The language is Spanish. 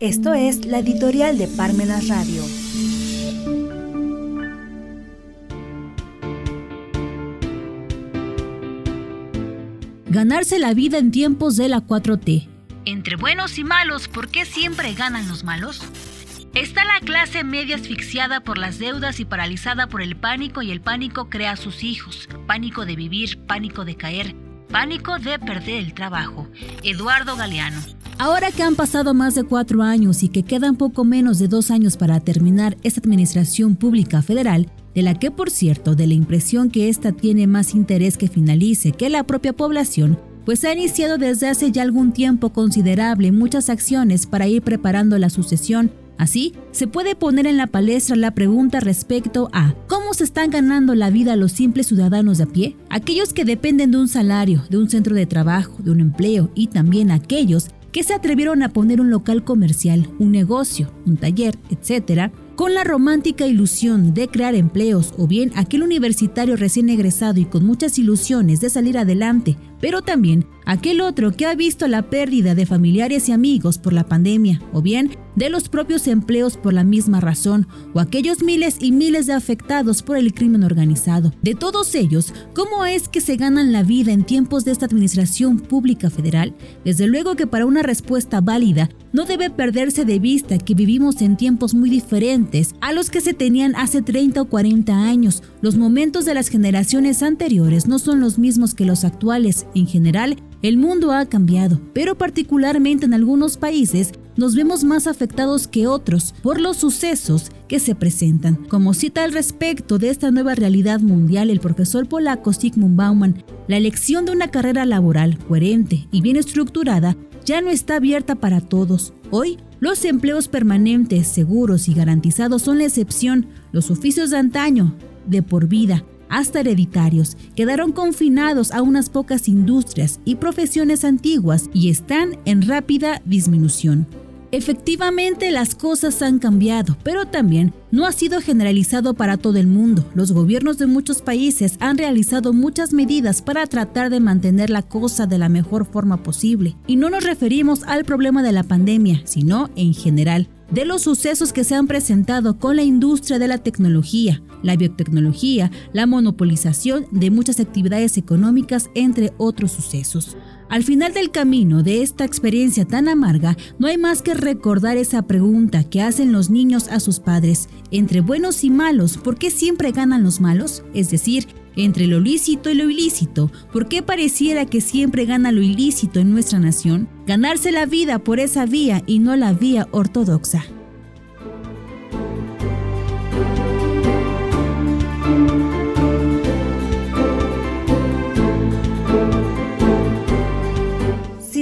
Esto es la editorial de Parmenas Radio. Ganarse la vida en tiempos de la 4T. Entre buenos y malos, ¿por qué siempre ganan los malos? Está la clase media asfixiada por las deudas y paralizada por el pánico y el pánico crea a sus hijos. Pánico de vivir, pánico de caer, pánico de perder el trabajo. Eduardo Galeano. Ahora que han pasado más de cuatro años y que quedan poco menos de dos años para terminar esta administración pública federal, de la que por cierto, de la impresión que ésta tiene más interés que finalice que la propia población, pues ha iniciado desde hace ya algún tiempo considerable muchas acciones para ir preparando la sucesión. Así, se puede poner en la palestra la pregunta respecto a cómo se están ganando la vida los simples ciudadanos de a pie, aquellos que dependen de un salario, de un centro de trabajo, de un empleo y también aquellos que se atrevieron a poner un local comercial, un negocio, un taller, etc., con la romántica ilusión de crear empleos o bien aquel universitario recién egresado y con muchas ilusiones de salir adelante, pero también aquel otro que ha visto la pérdida de familiares y amigos por la pandemia, o bien de los propios empleos por la misma razón, o aquellos miles y miles de afectados por el crimen organizado. De todos ellos, ¿cómo es que se ganan la vida en tiempos de esta administración pública federal? Desde luego que para una respuesta válida, no debe perderse de vista que vivimos en tiempos muy diferentes a los que se tenían hace 30 o 40 años. Los momentos de las generaciones anteriores no son los mismos que los actuales. En general, el mundo ha cambiado, pero particularmente en algunos países nos vemos más afectados que otros por los sucesos que se presentan. Como cita al respecto de esta nueva realidad mundial el profesor polaco Sigmund Bauman, la elección de una carrera laboral coherente y bien estructurada ya no está abierta para todos. Hoy, los empleos permanentes, seguros y garantizados son la excepción. Los oficios de antaño, de por vida, hasta hereditarios, quedaron confinados a unas pocas industrias y profesiones antiguas y están en rápida disminución. Efectivamente, las cosas han cambiado, pero también no ha sido generalizado para todo el mundo. Los gobiernos de muchos países han realizado muchas medidas para tratar de mantener la cosa de la mejor forma posible. Y no nos referimos al problema de la pandemia, sino en general de los sucesos que se han presentado con la industria de la tecnología, la biotecnología, la monopolización de muchas actividades económicas, entre otros sucesos. Al final del camino de esta experiencia tan amarga, no hay más que recordar esa pregunta que hacen los niños a sus padres, entre buenos y malos, ¿por qué siempre ganan los malos? Es decir, entre lo lícito y lo ilícito, ¿por qué pareciera que siempre gana lo ilícito en nuestra nación? Ganarse la vida por esa vía y no la vía ortodoxa.